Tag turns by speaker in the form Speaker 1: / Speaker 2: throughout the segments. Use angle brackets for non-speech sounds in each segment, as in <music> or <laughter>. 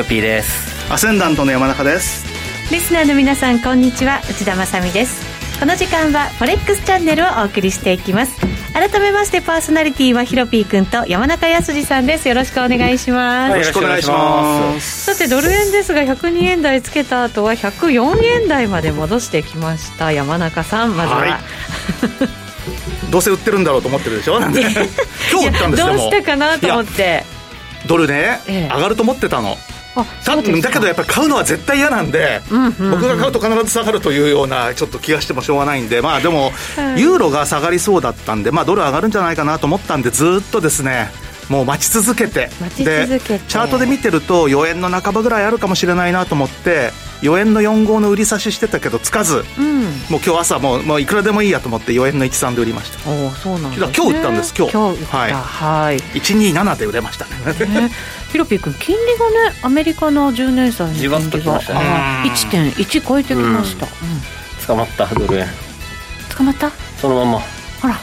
Speaker 1: ヒロピーです。
Speaker 2: アセンダントの山中です。
Speaker 3: リスナーの皆さんこんにちは。内田まさです。この時間はフォレックスチャンネルをお送りしていきます。改めましてパーソナリティはヒロピー君と山中康さんです。よろしくお願いします、
Speaker 2: よろしくお願いします。
Speaker 3: さてドル円ですが102円台つけた後は104円台まで戻してきました山中さん。まずは、はい。<laughs>
Speaker 2: どうせ売ってるんだろうと思ってるでしょ？今日売ったんです
Speaker 3: どうしてかなと思って。
Speaker 2: ドルね、ええ、上がると思ってたのだけどやっぱり買うのは絶対嫌なんで、僕が買うと必ず下がるというようなちょっと気がしてもしょうがないんでまあでも、はい、ユーロが下がりそうだったんでまあドル上がるんじゃないかなと思ったんでずっとですねもう待ち続けて。でチャートで見てると4円の半ばぐらいあるかもしれないなと思って4円の4号の売り差ししてたけどつかず、うん、もう今日朝もうもういくらでもいいやと思って4円の13で売りました。
Speaker 3: おそうなんです、
Speaker 2: ね、今日売ったんです今日。
Speaker 3: 今日はい、はい、
Speaker 2: 127で売れましたね。
Speaker 3: ね。ヒロピー君金利がねアメリカの10年債の金利が1.1超えてきました、うん、
Speaker 1: 捕まったドル円。
Speaker 3: 捕まった？
Speaker 1: そのまま。
Speaker 3: あら。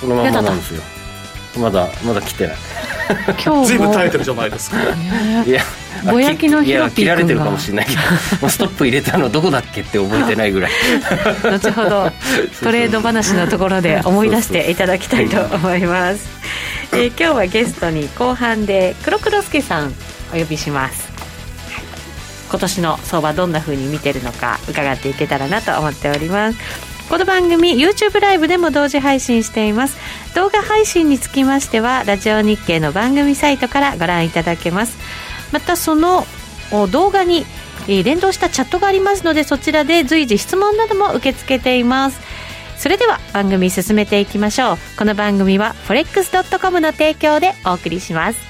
Speaker 1: そのままなんですよまだまだ来てない。
Speaker 3: 今日
Speaker 2: ずいぶん耐えてるじゃないですか。
Speaker 1: いや
Speaker 3: ぼやきのヒロピー君が。
Speaker 1: 切られてるかもしれないけど。ストップ入れたのどこだっけって覚えてないぐらい。<laughs>
Speaker 3: 後ほどトレード話のところで思い出していただきたいと思います。<laughs> えー、今日はゲストに後半で黒黒助さんお呼びします。今年の相場どんな風に見てるのか伺っていけたらなと思っておりますこの番組 YouTube ライブでも同時配信しています。動画配信につきましてはラジオ日経の番組サイトからご覧いただけます。またその動画に連動したチャットがありますのでそちらで随時質問なども受け付けています。それでは番組進めていきましょう。この番組は forex.com の提供でお送りします。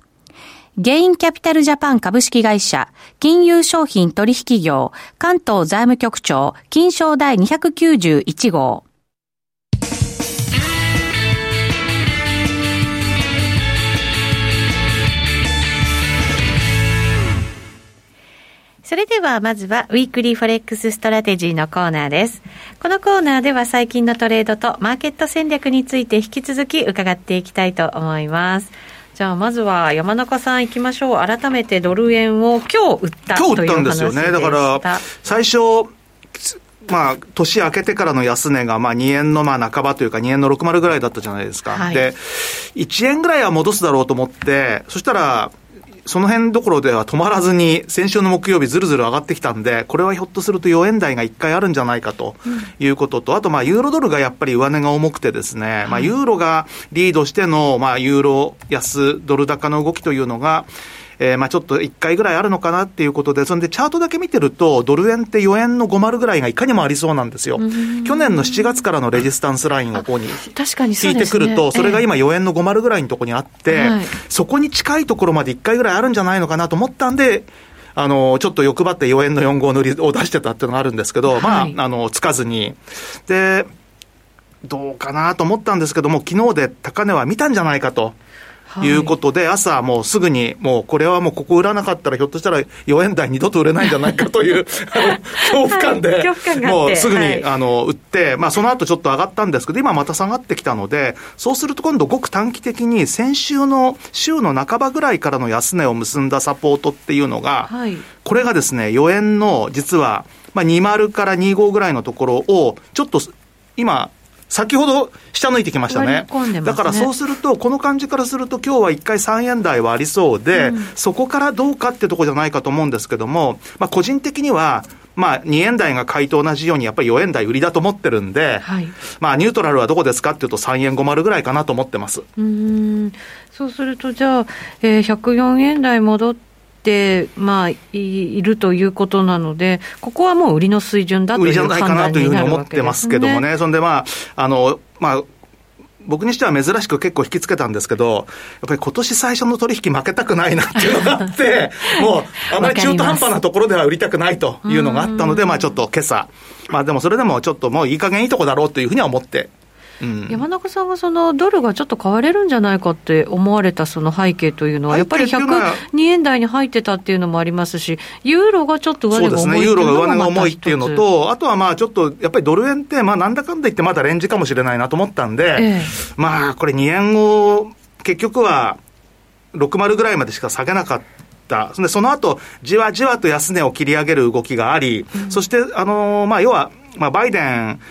Speaker 3: ゲインキャピタルジャパン株式会社、金融商品取引業、関東財務局長、金賞第291号。それではまずはウィークリーフォレックスストラテジーのコーナーです。このコーナーでは最近のトレードとマーケット戦略について引き続き伺っていきたいと思います。じゃあまずは山中さんいきましょう。改めてドル円を今日売った
Speaker 2: 今日売ったんですよね。だから最初まあ、年明けてからの安値が、まあ、2円のまあ半ばというか、2円の60ぐらいだったじゃないですか。はい、で、1円ぐらいは戻すだろうと思って、そしたら、その辺どころでは止まらずに、先週の木曜日ずるずる上がってきたんで、これはひょっとすると4円台が1回あるんじゃないかということと、あとまあ、ユーロドルがやっぱり上値が重くてですね、まあ、ユーロがリードしての、まあ、ユーロ安ドル高の動きというのが、えー、まあちょっと1回ぐらいあるのかなっていうことで、それでチャートだけ見てると、ドル円って4円の50ぐらいがいかにもありそうなんですよ。去年の7月からのレジスタンスラインをここに引いてくると、それが今4円の50ぐらいのところにあって、そこに近いところまで1回ぐらいあるんじゃないのかなと思ったんで、あの、ちょっと欲張って4円の4号塗りを出してたっていうのがあるんですけど、まあ、あの、つかずに。で、どうかなと思ったんですけども、昨日で高値は見たんじゃないかと。い。うことで、朝もうすぐに、もうこれはもうここ売らなかったら、ひょっとしたら4円台二度と売れないんじゃないかという <laughs> 恐怖感で、もうすぐに、あの売って、まあ、その後ちょっと上がったんですけど、今また下がってきたので、そうすると今度、ごく短期的に先週の週の半ばぐらいからの安値を結んだサポートっていうのが、これがですね、4円の実は、まあ、20から25ぐらいのところを、ちょっと今、先ほど下抜いてきましたね。ね。だからそうすると、この感じからすると、今日は1回3円台はありそうで、うん、そこからどうかってとこじゃないかと思うんですけども、まあ、個人的には、まあ、2円台が買いと同じように、やっぱり4円台売りだと思ってるんで、はい、まあ、ニュートラルはどこですかっていうと、3円50ぐらいかなと思ってます。
Speaker 4: うん。そうすると、じゃあ、えー、104円台戻って、まあ、いるということなので、ここはもう売りの水準だという判断になるわけです、ね、売りじゃないかなというふうに思ってます
Speaker 2: けどもね、そんでまあ、あの、まあ、僕にしては珍しく結構引きつけたんですけど、やっぱり今年最初の取引負けたくないなっていうのがあって、<laughs> もうあまり中途半端なところでは売りたくないというのがあったので、まあちょっと今朝、まあでもそれでもちょっともういい加減いいとこだろうというふうには思って
Speaker 4: うん、山中さんがそのドルがちょっと買われるんじゃないかって思われたその背景というのは、やっぱり102円台に入ってたっていうのもありますし、ユーロがちょっと上値が重いそうですね、
Speaker 2: ユーロが上値が重いっていうのと、あとはまあちょっとやっぱりドル円って、まあなんだかんだ言ってまだレンジかもしれないなと思ったんで、ええ、まあこれ2円を結局は60ぐらいまでしか下げなかった。その後、じわじわと安値を切り上げる動きがあり、うん、そして、あのー、まあ、要は、まあ、バイデン、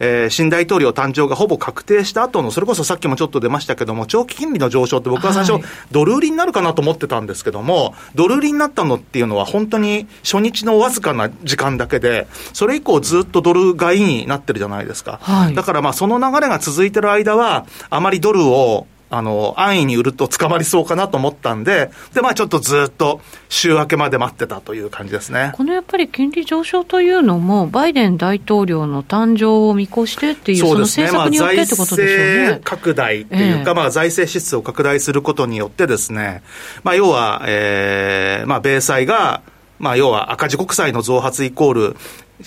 Speaker 2: えー、新大統領誕生がほぼ確定した後の、それこそさっきもちょっと出ましたけども、長期金利の上昇って僕は最初、ドル売りになるかなと思ってたんですけども、ドル売りになったのっていうのは本当に初日のわずかな時間だけで、それ以降ずっとドル買いになってるじゃないですか。はい、だからまあその流れが続いてる間は、あまりドルをあの、安易に売ると捕まりそうかなと思ったんで、で、まあちょっとずっと週明けまで待ってたという感じですね。
Speaker 4: このやっぱり金利上昇というのも、バイデン大統領の誕生を見越してっていう、その政策によってってことでしょうね。まあ、財政
Speaker 2: 拡大っていうか、えー、まあ財政支出を拡大することによってですね、まあ要は、えー、まあ米債が、まあ、要は赤字国債の増発イコール、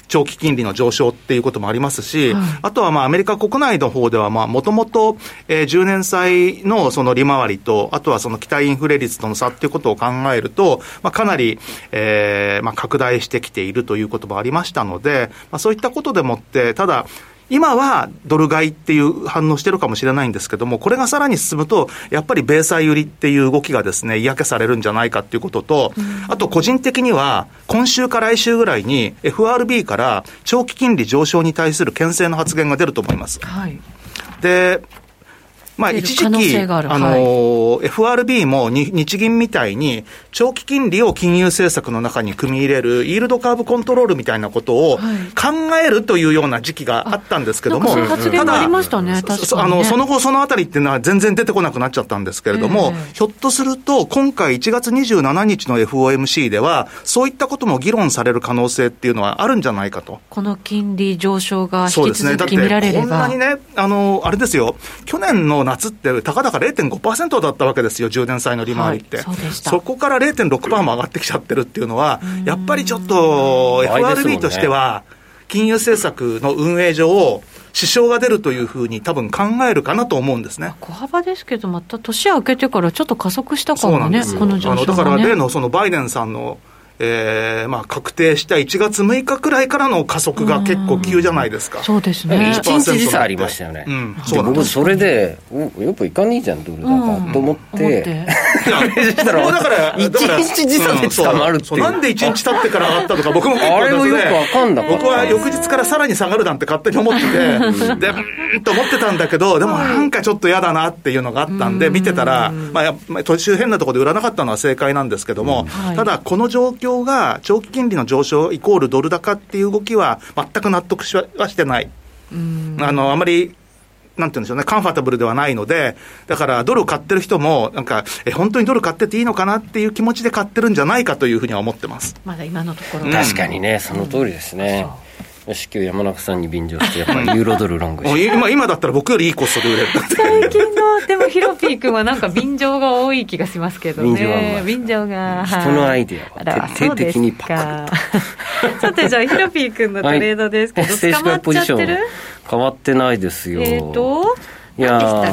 Speaker 2: 長期金利の上昇っていうこともありますし、はい、あとはまあアメリカ国内の方では、もともと10年債のその利回りと、あとはその期待インフレ率との差っていうことを考えると、まあ、かなり、えーまあ、拡大してきているということもありましたので、まあ、そういったことでもって、ただ、今はドル買いっていう反応してるかもしれないんですけども、これがさらに進むと、やっぱり米債売りっていう動きがですね、嫌気されるんじゃないかっていうことと、あと個人的には、今週か来週ぐらいに FRB から長期金利上昇に対する牽制の発言が出ると思います。はい、で、まあ、一時期、あの、FRB も日銀みたいに、長期金利を金融政策の中に組み入れる、イールドカーブコントロールみたいなことを考えるというような時期があったんですけども、
Speaker 4: ただ、あの、
Speaker 2: その後、そのあたりっていうのは全然出てこなくなっちゃったんですけれども、ひょっとすると、今回1月27日の FOMC では、そういったことも議論される可能性っていうのはあるんじゃないかと。
Speaker 4: この金利上昇が引き続き見られれば。
Speaker 2: こんなにね、あの、あれですよ、去年の夏って、たかだか0.5%だったわけですよ、10年債の利回りって。はい、そそこから0.6%も上がってきちゃってるっていうのは、やっぱりちょっと FRB としては、金融政策の運営上、支障が出るというふうに多分考えるかなと思うんですね。
Speaker 4: 小幅ですけど、また年明けてからちょっと加速したかもね、この上昇、ね、あの
Speaker 2: だから例のそのバイデンさんのえーまあ、確定した1月6日くらいからの加速が結構急じゃないですか。
Speaker 4: そうですね。
Speaker 1: 1日時差ありましたよね。うん、そう僕、それで、やっぱいかねえじゃん、ドル高と思って。<laughs> したら、だから、1日時差で捕まるって
Speaker 2: なんで1日経ってから上がったとか、僕も結構
Speaker 1: あれもよくわかんな
Speaker 2: 僕は翌日からさらに下がるなんて勝手に思ってて、で、うんと思ってたんだけど、でもなんかちょっと嫌だなっていうのがあったんで、見てたら、まあ、途中変なところで売らなかったのは正解なんですけども、ただ、この状況況が長期金利の上昇イコールドル高っていう動きは全く納得しはしてない。あの、あまりなんて言うんでしょうね、カンファタブルではないので、だからドルを買ってる人も、なんか、え、本当にドル買ってていいのかなっていう気持ちで買ってるんじゃないかというふうには思ってます。
Speaker 4: まだ今のところ、
Speaker 1: 確かにね、その通りですね。うんよし、今日山中さんに便乗して、やっぱりユーロドルロング
Speaker 2: 今、今だったら僕よりいいコストで売れる。
Speaker 4: 最近の、でもヒロピー君はなんか便乗が多い気がしますけどね。便乗が。
Speaker 1: 人のアイデアは徹底的にパクッ
Speaker 4: と。さて、じゃあヒロピー君のトレードですけど、はい、捕まっちゃってる？
Speaker 1: 変わってないですよ。
Speaker 4: えっ、ー、と？
Speaker 1: いや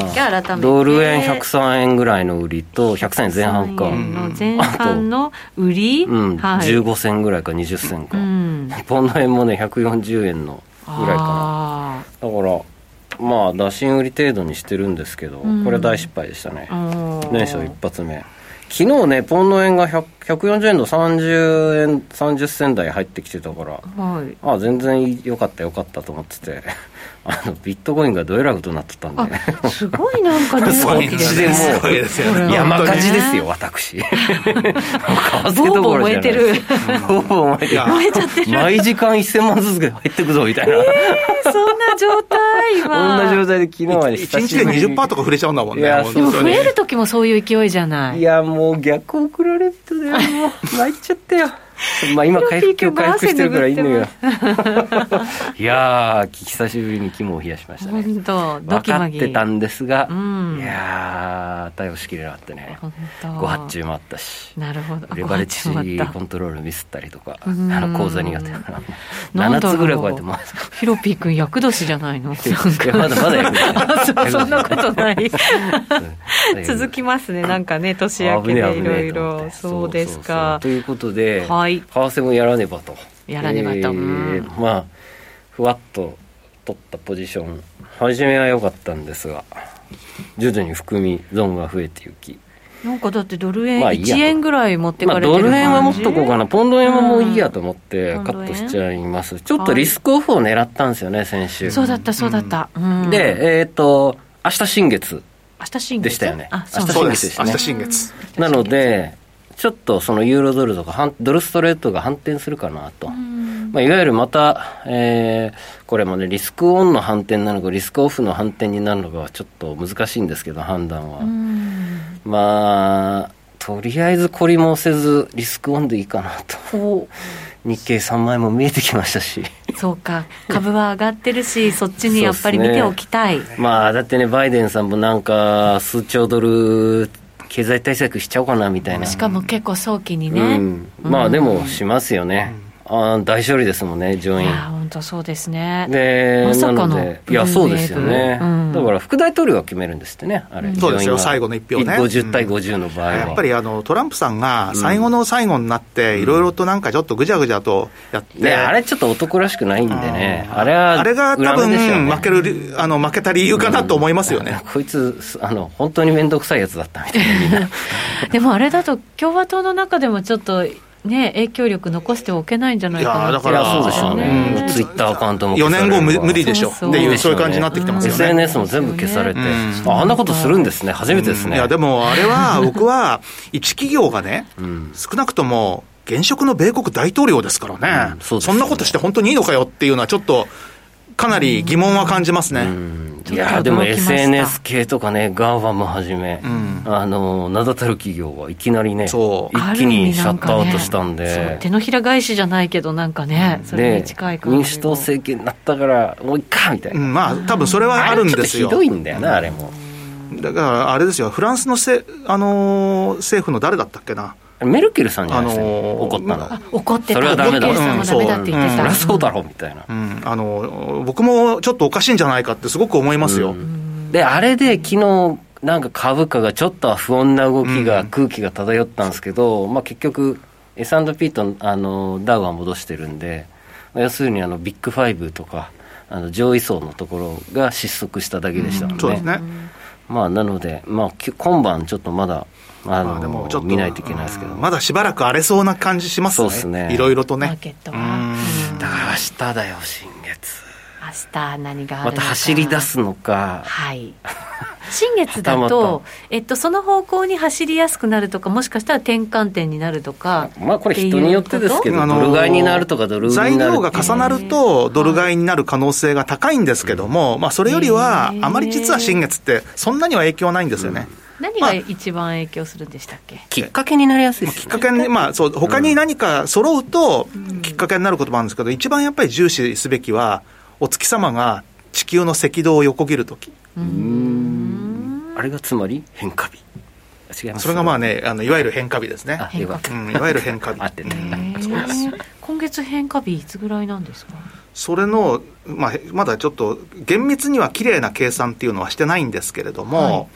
Speaker 1: ドル円103円ぐらいの売りと103円前半か。
Speaker 4: の前半の売り、
Speaker 1: うん、はい、15銭ぐらいか20銭か、うん、ポンド円もね140円のぐらいかな。だからまあ打診売り程度にしてるんですけど、これは大失敗でしたね。年初一発目。昨日ね、ポンド円が140円の30円、30銭台入ってきてたから、はい、あ全然よかったよかったと思ってて、あのビットコインがどえらいことになってたんで、ね、
Speaker 4: すごいなんかね、
Speaker 1: そっちでもう、山火事ですよ、私。為
Speaker 4: 替どころじゃないです。
Speaker 1: ボーボー燃えてる。燃えちゃってる。毎時間1000万ずつ入ってくぞ、みたいな。
Speaker 4: そんな状態
Speaker 1: は。こんな状態で昨日は
Speaker 2: ね、1日で20%とか触れちゃうんだもんね。
Speaker 4: でも増える時もそういう勢いじゃない。
Speaker 1: いや、もう逆送られるとね、もう、参っちゃったよ。<laughs> まあ今回復今日回復してるからいいのよ。<laughs> いや久しぶりに肝を冷やしましたね。本当分かってたんですが、うん、いや対応しきれなかったね。ご発注もあったし。
Speaker 4: なるほど。
Speaker 1: レバレッジコントロールミスったりとかあの口座苦手な7つぐらいこうやって回す。
Speaker 4: ヒロピー君厄年じゃないの？<laughs> い
Speaker 1: やまだまだ役
Speaker 4: 年そんなことない。続きますね。なんかね年明けでいろいろ。そうですか。
Speaker 1: ということで、はい、為替もやらねばと。
Speaker 4: やらねばと、え
Speaker 1: ー、まあふわっと取ったポジション。初めは良かったんですが徐々に含み損が増えていき。
Speaker 4: なんかだってドル円1円ぐらい持ってかれてる、
Speaker 1: まあ、ドル円は持っとこうかな、ポンド円はもういいやと思ってカットしちゃいます、ちょっとリスクオフを狙ったんですよね、先週。
Speaker 4: そうだった、そうだった。
Speaker 1: うん、で、えっ、ー、と、明日新月
Speaker 4: 明日新月
Speaker 1: でしたよね。
Speaker 2: 明日新月でしたね。明日新月。
Speaker 1: なので、ちょっとそのユーロドルとかドルストレートが反転するかなと。まあ、いわゆるまた、えー、これもね、リスクオンの反転なのか、リスクオフの反転になるのかはちょっと難しいんですけど、判断は。まあ、とりあえず懲りもせず、リスクオンでいいかなと。日経3万円も見えてきましたし。
Speaker 4: そうか。株は上がってるし <laughs> そっちにやっぱり見ておきたい、ね、
Speaker 1: まあだってねバイデンさんもなんか数兆ドル経済対策しちゃおうかなみたいな。
Speaker 4: しかも結構早期にね、
Speaker 1: うん、まあでもしますよね、うん、あ大勝利ですもんね上院。い
Speaker 4: や本当そうですね。
Speaker 1: でまさかのいやそうですよね、うん、だから副大統領が決めるんですってねあれ、
Speaker 2: そうですよ最後の一票ね。
Speaker 1: 50対50の場合は、
Speaker 2: やっぱりあのトランプさんが最後の最後になっていろいろとなんかちょっとぐちゃぐちゃとやって、ね、
Speaker 1: あれちょっと男らしくないんでね。あれは
Speaker 2: あれが多分負けるあの負けた理由かなと思いますよね、
Speaker 1: こいつあの本当に面倒くさいやつだったみたいな。<laughs>
Speaker 4: でもあれだと共和党の中でもちょっとね、影響力残しておけないんじゃないかな
Speaker 1: だからそうでしょう。ね、うん、ツイッターアカウントも
Speaker 2: 4年後無理でしょ。っていうそういう感じになってきてますよね。
Speaker 1: SNS も全部消されて、うん、ああんなことするんですね。初めてですね、
Speaker 2: いやでもあれは <laughs> 僕は一企業がね、少なくとも現職の米国大統領ですからね、そね。そんなことして本当にいいのかよっていうのはちょっとかなり疑問は感じますね。
Speaker 1: いやでも SNS 系とかね、 GAFAM はじめ、うん、あの名だたる企業はいきなりね、一気にシャットアウトしたんで、
Speaker 4: ね、手のひら返しじゃないけど、なんかね、それに近い
Speaker 1: 民主党政権になったから、もういっかみたいな、うん、
Speaker 2: まあ多分それはあるんですよ。
Speaker 1: ひどいんだよな、あれも。
Speaker 2: だからあれですよ、フランスのせ、あのー、政府の誰だったっけな。
Speaker 1: メルケルさんじゃないですか、あのー、怒ったの、
Speaker 4: 怒ってた。
Speaker 1: それはダメだ、
Speaker 4: メルケルさんはダメだって言ってた、
Speaker 1: うん、そりゃそうだろうみたいな、う
Speaker 2: ん、あの僕もちょっとおかしいんじゃないかってすごく思いますよ、うん、
Speaker 1: であれで昨日なんか株価がちょっと不穏な動きが、空気が漂ったんですけど、まあ、結局 S&P とあのダウは戻してるんで要するにあのビッグファイブとかあの上位層のところが失速しただけでしたので、そうですねまあ、なので、まあ、今晩ちょっとまだあの、でもちょっと見ないといけないですけど、
Speaker 2: まだしばらく荒れそうな感じしますね、そうですねいろいろとね。マーケット
Speaker 1: は。だから明日だよ、新月。
Speaker 4: 明日何があ
Speaker 1: るまた走り出すのか。
Speaker 4: はい。新月だと、えっと、その方向に走りやすくなるとか、もしかしたら転換点になるとか、
Speaker 1: まあ、これ、人によってですけど、ドル買いになるとか、ドル
Speaker 2: 材料が重なると、ドル買いになる可能性が高いんですけども、まあ、それよりは、あまり実は新月って、そんなには影響ないんですよね。
Speaker 4: 何が一番影響するんでしたっけ、ま
Speaker 1: あ、きっかけになりやすい、ね、
Speaker 2: きっかけに、まあ、そう、他に何か揃うと、きっかけになることもあるんですけど、一番やっぱり重視すべきは、お月様が地球の赤道を横切るとき。
Speaker 1: あれがつまり変化日。
Speaker 2: 違いますそれがまあね、あのいわゆる変化日ですね。うん、いわゆる変化日。<laughs>
Speaker 1: ってね。
Speaker 4: 今月変化日いつぐらいなんですか？
Speaker 2: それの、まあ、まだちょっと厳密には綺麗な計算っていうのはしてないんですけれども、はい、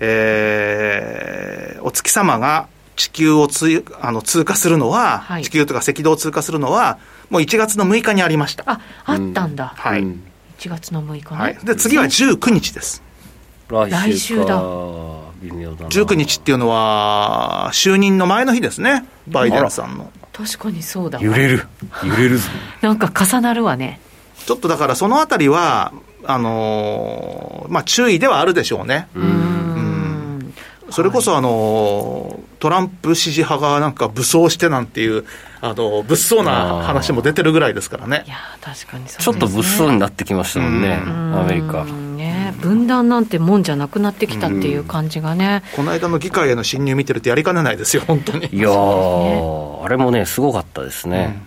Speaker 2: えー、お月様が地球をつあの通過するのは、はい、地球とか赤道を通過するのは、もう1月の6日にありました。
Speaker 4: あ、あったんだ。うん、
Speaker 2: はい。
Speaker 4: 1月の6日ね。はい。
Speaker 2: で、次は19日です。
Speaker 1: 来週だ。
Speaker 2: 微妙だな。19日っていうのは、就任の前の日ですね。バイデンさんの。
Speaker 4: 確かにそうだ
Speaker 1: 揺れる。揺れるぞ。
Speaker 4: なんか重なるわね。
Speaker 2: ちょっとだからそのあたりは、あのー、まあ注意ではあるでしょうね。うん。それこそあのー、トランプ支持派がなんか武装してなんていう、あの、物騒な話も出てるぐらいですからね。
Speaker 4: いや、確かにそう、
Speaker 1: ね、ちょっと物騒になってきましたもんね、アメリカ。
Speaker 4: ね、分断なんてもんじゃなくなってきたっていう感じがね。
Speaker 2: この間の議会への侵入見てるとやりかねないですよ、本当に。
Speaker 1: いやー、あれもね、すごかったですね。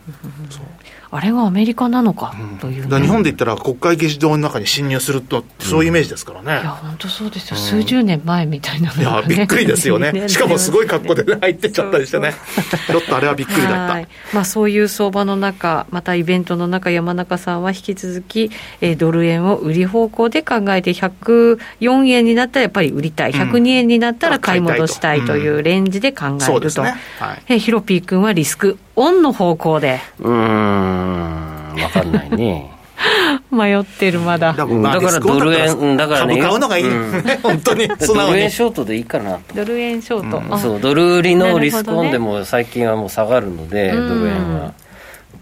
Speaker 4: そうあれはアメリカなのかという、
Speaker 2: ね、日本で言ったら国会議事堂の中に侵入すると、そういうイメージですからね。
Speaker 4: いや、本当そうですよ、数十年前みたいな、
Speaker 2: ね、いや、びっくりですよね。しかもすごい格好で、ね、入ってっちゃったりしてね。ちょっとあれはびっくりだった。
Speaker 4: まあ、そういう相場の中、またイベントの中、山中さんは引き続き、えー、ドル円を売り方向で考えて、104円になったらやっぱり売りたい、102円になったら買い戻したいというレンジで考えると。うん、ね。はい、えー、ヒロピー君はリスクオンの方向で。
Speaker 1: うん。分かんないね。<laughs>
Speaker 4: 迷ってるまだ。
Speaker 1: だからドル円、だからね。
Speaker 2: 買うのがいい。<laughs> 本当に。
Speaker 1: ドル円ショートでいいかな
Speaker 4: ドル円ショート。
Speaker 1: そう、ドル売りのリスクオンでも最近はもう下がるので、ドル円は。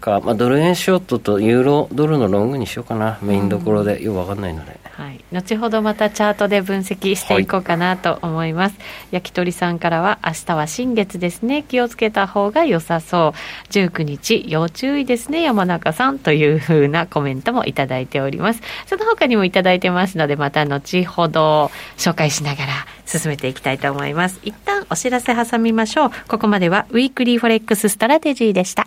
Speaker 1: か、まあ、ドル円ショートとユーロドルのロングにしようかな、メインどころで、よく分かんないので。
Speaker 4: はい、後ほどまたチャートで分析していこうかなと思います、はい、焼き鳥さんからは明日は新月ですね。気をつけた方が良さそう。19日要注意ですね。山中さんというふうなコメントもいただいております。その他にもいただいてますのでまた後ほど紹介しながら進めていきたいと思います。一旦お知らせ挟みましょう。ここまでは Weekly Forex Strategy でした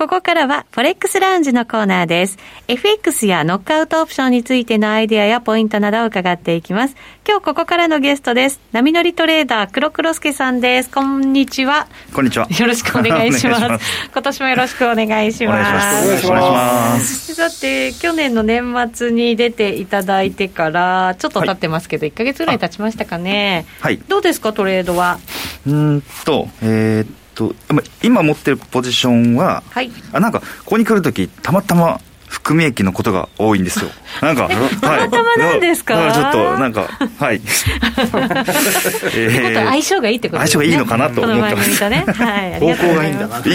Speaker 3: ここからは、フォレックスラウンジのコーナーです。FX やノックアウトオプションについてのアイデアやポイントなどを伺っていきます。今日ここからのゲストです。波乗りトレーダー、黒黒助さんです。こんにちは。
Speaker 5: こんにちは。
Speaker 4: よろしくお願いします。<laughs> ます今年もよろしくお願いします。
Speaker 5: お願いします。
Speaker 4: さて、去年の年末に出ていただいてから、ちょっと経ってますけど、はい、1か月ぐらい経ちましたかね。はい。どうですか、トレードは？
Speaker 5: うんと、えー、と今持ってるポジションは、はい、あなんかここに来るときたまたま含み益のことが多いんですよ。<laughs> なんか、はい。
Speaker 4: たまたまなんですか、
Speaker 5: ちょっと、なんか、はい。<laughs>
Speaker 4: えー、相性がいいってこと
Speaker 5: ね。相性がいいのかなと思ってます。
Speaker 4: ね、はい。
Speaker 2: 方向がいいんだな。<laughs>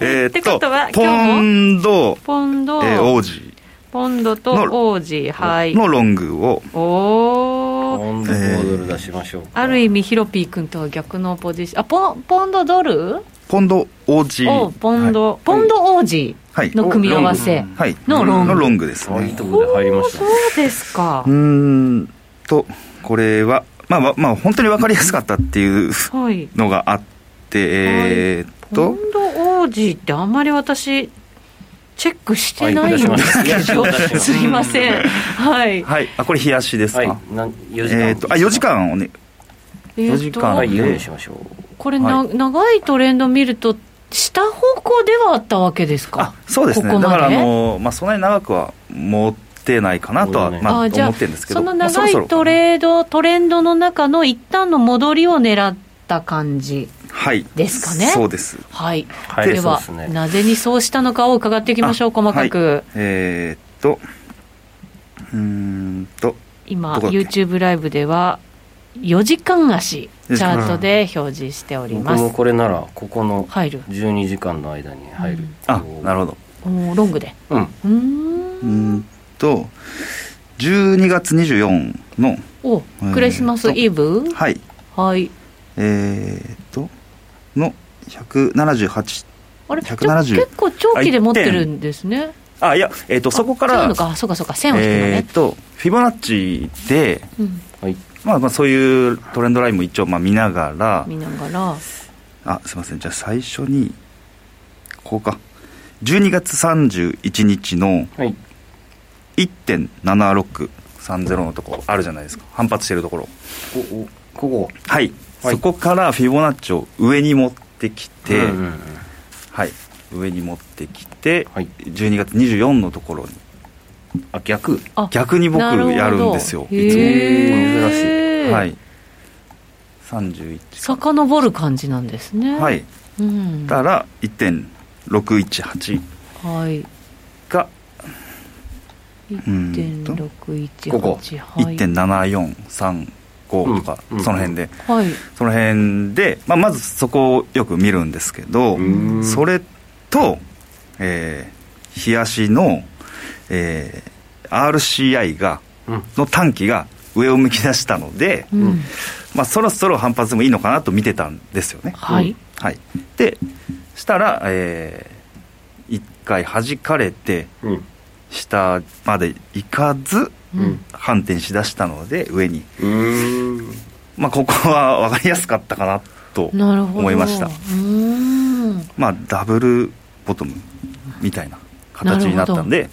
Speaker 5: えっと、ポンド、
Speaker 4: ポンド、
Speaker 5: えー、王子。
Speaker 4: ポンドと王子、はい。
Speaker 5: のロングを。
Speaker 1: おお。ポンドドル出しましょう、
Speaker 4: ある意味ヒロピー君とは逆のポジション。あポポンドドル？
Speaker 5: ポンド OG
Speaker 4: ポンド、はい、ポンド OG の組み合わせのロング,、
Speaker 5: のロングですね。
Speaker 1: いいとこで入りました、
Speaker 4: ね、そうですか。
Speaker 5: うんとこれはまあまあ本当に分かりやすかったっていうのがあって、はい、えー、っと、
Speaker 4: ポンド OG ってあんまり私チェックしてないんですけど、<laughs> すいません。はい。
Speaker 5: はい。あ、これ冷やしですか？はい、
Speaker 1: 4時間。
Speaker 5: えっ、と、あ、4時間をね。
Speaker 1: 4時間はい用意しましょう。
Speaker 4: これな、長いトレンド見ると、下方向ではあったわけですか？
Speaker 5: そうですね。ここだからあのまあそんなに長くは持ってないかなとは、まあ、思ってるんですけど。
Speaker 4: その長いトレード、トレンドの中の一旦の戻りを狙った感じ。
Speaker 5: はい、
Speaker 4: ですかね？
Speaker 5: そうです。
Speaker 4: はい。はい、では、ね、なぜにそうしたのかを伺っていきましょう、細かく。はい、
Speaker 5: えー、っと、うんと。
Speaker 4: 今、YouTube ライブでは、4時間足、チャートで表示しております。
Speaker 1: 僕もこれなら、ここの12時間の間に入る。うん、
Speaker 5: あ、なるほど。
Speaker 4: おロングで。
Speaker 5: うん。うんと、12月24の。
Speaker 4: お、クリスマスイブ？
Speaker 5: はい。
Speaker 4: はい。
Speaker 5: えー、っと、の178
Speaker 4: あれ170結構長期で持ってるんですね。
Speaker 5: あいや、えーと、そこから
Speaker 4: そうか。そうかそうか。線を引くのね、
Speaker 5: えーと、フィボナッチで、うん。はいまあ、まあそういうトレンドラインも一応まあ見ながら。
Speaker 4: 見ながら。
Speaker 5: あすみません。じゃあ最初にこうか。12月31日の1.7630のところあるじゃないですか。反発してるところ。
Speaker 1: ここ
Speaker 5: はいはい、そこからフィボナッチを上に持ってきて、うんうんうん、はい。上に持ってきて、はい、12月24のところに
Speaker 1: あ逆？
Speaker 5: 逆に僕やるんですよいつも。珍しい。はい。31
Speaker 4: 遡る感じなんですね。
Speaker 5: はい、うん、たら1.618
Speaker 4: はい。
Speaker 5: が
Speaker 4: 1.618
Speaker 5: ここ。1.743 5とか、うん、その辺で、
Speaker 4: はい、
Speaker 5: その辺で、まあ、まずそこをよく見るんですけどそれと、えー、冷やしの、えー、RCI が、の短期が上を向き出したので、うん、まあ、そろそろ反発でもいいのかなと見てたんですよね。
Speaker 4: はい、
Speaker 5: はい、でしたら、えー、1回弾かれて、下まで行かず、反転しだしたので上に。まあここは <laughs> 分かりやすかったかなと思いました。まあダブルボトムみたいな形になったんで、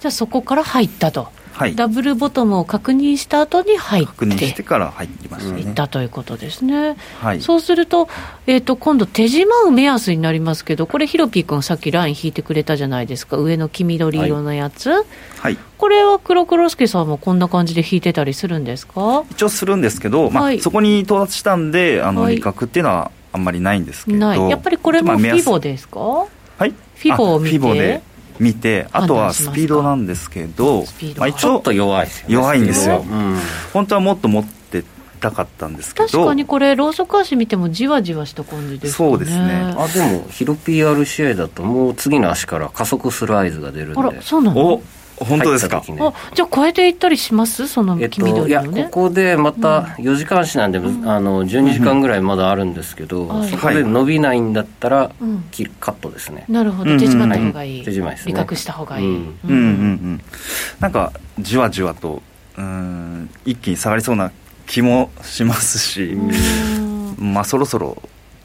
Speaker 4: じゃあそこから入ったと
Speaker 5: はい、
Speaker 4: ダブルボトムを確認した後に入って
Speaker 5: 確認してから入りましたね。
Speaker 4: いったということですね、
Speaker 5: はい、
Speaker 4: そうすると,、えーと、今度手締まう目安になりますけどこれヒロピー君さっきライン引いてくれたじゃないですか。上の黄緑色のやつ、
Speaker 5: はい、
Speaker 4: これは黒黒助さんもこんな感じで引いてたりするんですか？
Speaker 5: 一応するんですけど、まあ、はい、そこに到達したんであの、利確っていうのはあんまりないんですけど。
Speaker 4: やっぱりこれもフィボですか、は
Speaker 5: い。
Speaker 4: フィボを見て
Speaker 5: 見てあとはスピードなんですけど
Speaker 1: まあ、ちょっと弱いですよ、ね、
Speaker 5: 弱いんですよ、うん、本当はもっと持ってたかったんですけど。
Speaker 4: 確かにこれローソク足見てもじわじわした感じですね。
Speaker 5: そうですね。
Speaker 1: あでもヒロ PR 試合だともう次の足から加速する合図が出るんで。あ
Speaker 4: らそうなの？
Speaker 5: 本当ですか、
Speaker 4: ね、あじゃあ超えていったりします？その黄緑の、ね、
Speaker 1: えっと、いやここでまた4時間足なんで、うん、あの12時間ぐらいまだあるんですけど、うん、そこで伸びないんだったら、はい、カットですね。
Speaker 4: なるほど。手締まった方がいい、
Speaker 1: 手締まいですね。
Speaker 4: 利確した方がいい、うん、
Speaker 5: うん。うんうんなんかじわじわとうん一気に下がりそうな気もしますしまあそろそろ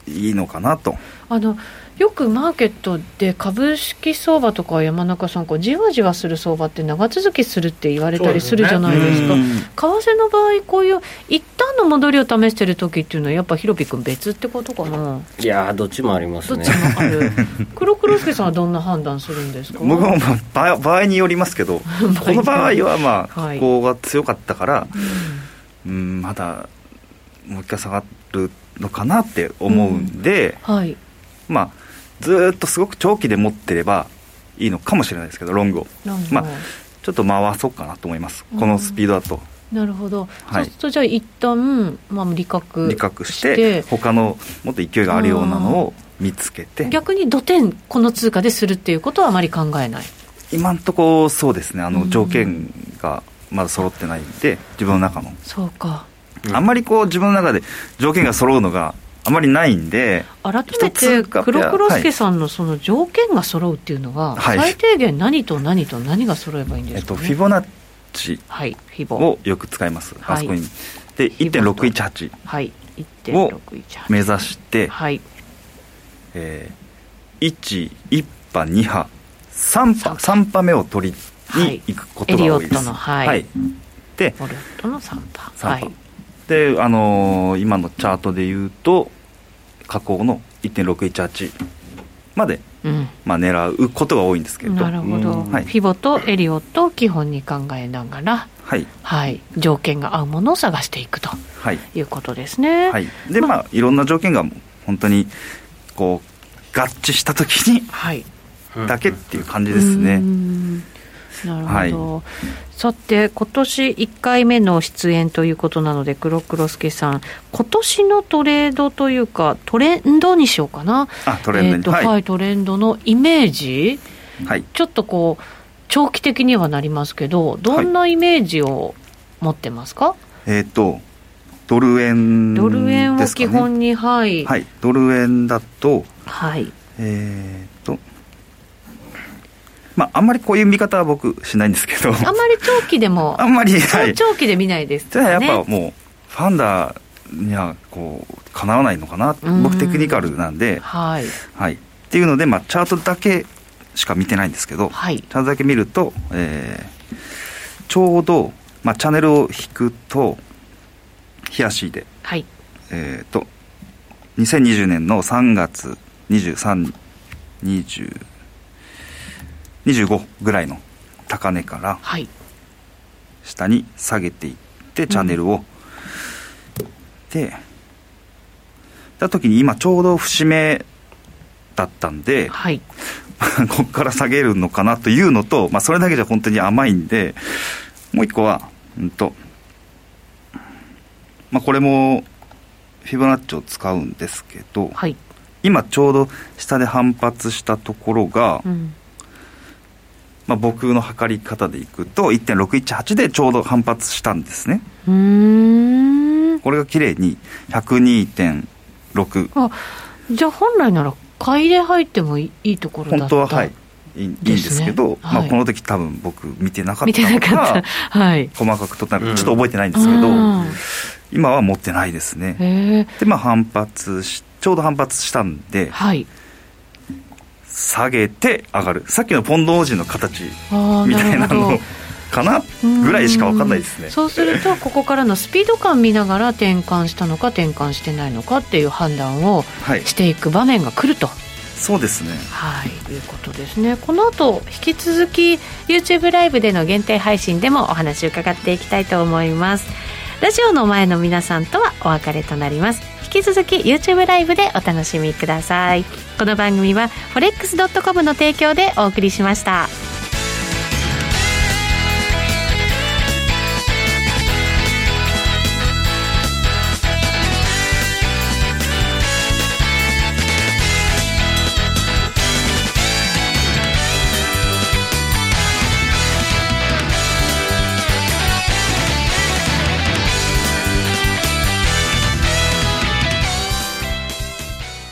Speaker 5: いいのかなと。
Speaker 4: あのよくマーケットで株式相場とか山中さんこうじわじわする相場って長続きするって言われたりするじゃないですか、ね、為替の場合こういう一旦の戻りを試してる時っていうのはやっぱヒロピ君別ってことかな？
Speaker 1: いやどっちもありますね。
Speaker 4: どっちもある。<laughs> 黒黒助さんはどんな判断するんですか？
Speaker 5: 僕も場場合によりますけど <laughs> この場合はまあ、<laughs> はい、ここが強かったから、うん、うんまだもう一回下がるのかなって思うんで、
Speaker 4: うん。はい、
Speaker 5: まあずっとすごく長期で持ってればいいのかもしれないですけどロングを。まあちょっと回そうかなと思います。このスピードだと。
Speaker 4: なるほど、はい、そうするとじゃあ一旦まあ利確
Speaker 5: 利確して他のもっと勢いがあるようなのを見つけて。
Speaker 4: 逆に土点この通貨でするっていうことはあまり考えない。
Speaker 5: 今んとこそうですね。あの条件がまだ揃ってないんで自分の中の。
Speaker 4: そうか。
Speaker 5: あんまりこう自分の中で条件が揃うのがあまりないんで
Speaker 4: 改めて黒黒助さんのその条件が揃うっていうのは、はい、最低限何と何と何が揃えばいいんですか、ね、
Speaker 5: えっと、フィボナッチをよく使います、はい、あそこに。で1.618を目指して、はい。えー、1、1波、2波、3波、3波。目を取りに行くことが多いです。はい、はい、はい、で、
Speaker 4: ボルトの3波。
Speaker 5: 3波。はい、で、あのー、今のチャートでいうと、下降の1.618まで、うん、まあ、狙うことが多いんですけど。
Speaker 4: なるほど、はい、フィボとエリオットを基本に考えながら、はい、はい、条件が合うものを探していくと、はい、いうことですね。
Speaker 5: はい、で、まあ、まあ、いろんな条件が本当にこう合致したときに、はい、だけっていう感じですね。
Speaker 4: なるほど、はい、さて、今年1回目の出演ということなので、黒黒助さん、今年のトレードというか、トレンドにしようかな、
Speaker 5: あトレンド、
Speaker 4: はい、はい、トレンドのイメージ、はい、ちょっとこう、長期的にはなりますけど、どんなイメージを持ってますか、は
Speaker 5: い、えっ、ー、と、ドル円、
Speaker 4: ね、ドル円を基本に、はい、
Speaker 5: はい、ドル円だと、はい、えっ、ー、と、まあ、あんまりこういう見方は僕しないんですけど。あん
Speaker 4: まり長期でも <laughs>
Speaker 5: あんまり、は
Speaker 4: い、長期で見ないです、ね、
Speaker 5: じゃあやっぱもうファンダーにはこうかなわないのかな。僕テクニカルなんで、はい、はい、っていうので、まあ、チャートだけしか見てないんですけど、はい、チャートだけ見ると、えー、ちょうど、まあ、チャンネルを引くと日足で、はい、えっ、ー、と2020年の3月23、20 25ぐらいの高値から下に下げていってチャンネルを、うん、でた時に今ちょうど節目だったんで、はい、<laughs> ここから下げるのかなというのと、まあ、それだけじゃ本当に甘いんでもう一個は、うんとまあ、これもフィボナッチを使うんですけど、はい、今ちょうど下で反発したところが、うんまあ、僕の測り方でいくと1.618でちょうど反発したんですね。これが綺麗に102.6
Speaker 4: あじゃあ本来なら買いで入ってもいいところだった。
Speaker 5: 本当ははいいいんですけど、はい、まあ、この時多分僕見てなかったのかはい、細かくとったちょっと覚えてないんですけど、うん、今は持ってないですね。でまあ反発しちょうど反発したんで、はい、下げて上がる。さっきのポンド王子の形みたいなのかなぐらいしか分かんないですね。
Speaker 4: そうするとここからのスピード感見ながら転換したのか転換してないのかっていう判断をしていく場面が来ると、はい、
Speaker 5: そうですね。
Speaker 4: はい。いうことですね。この後引き続き YouTube ライブでの限定配信でもお話伺っていきたいと思います。ラジオの前の皆さんとはお別れとなります。引き続き YouTube ライブでお楽しみくださいこの番組は forex.com の提供でお送りしました。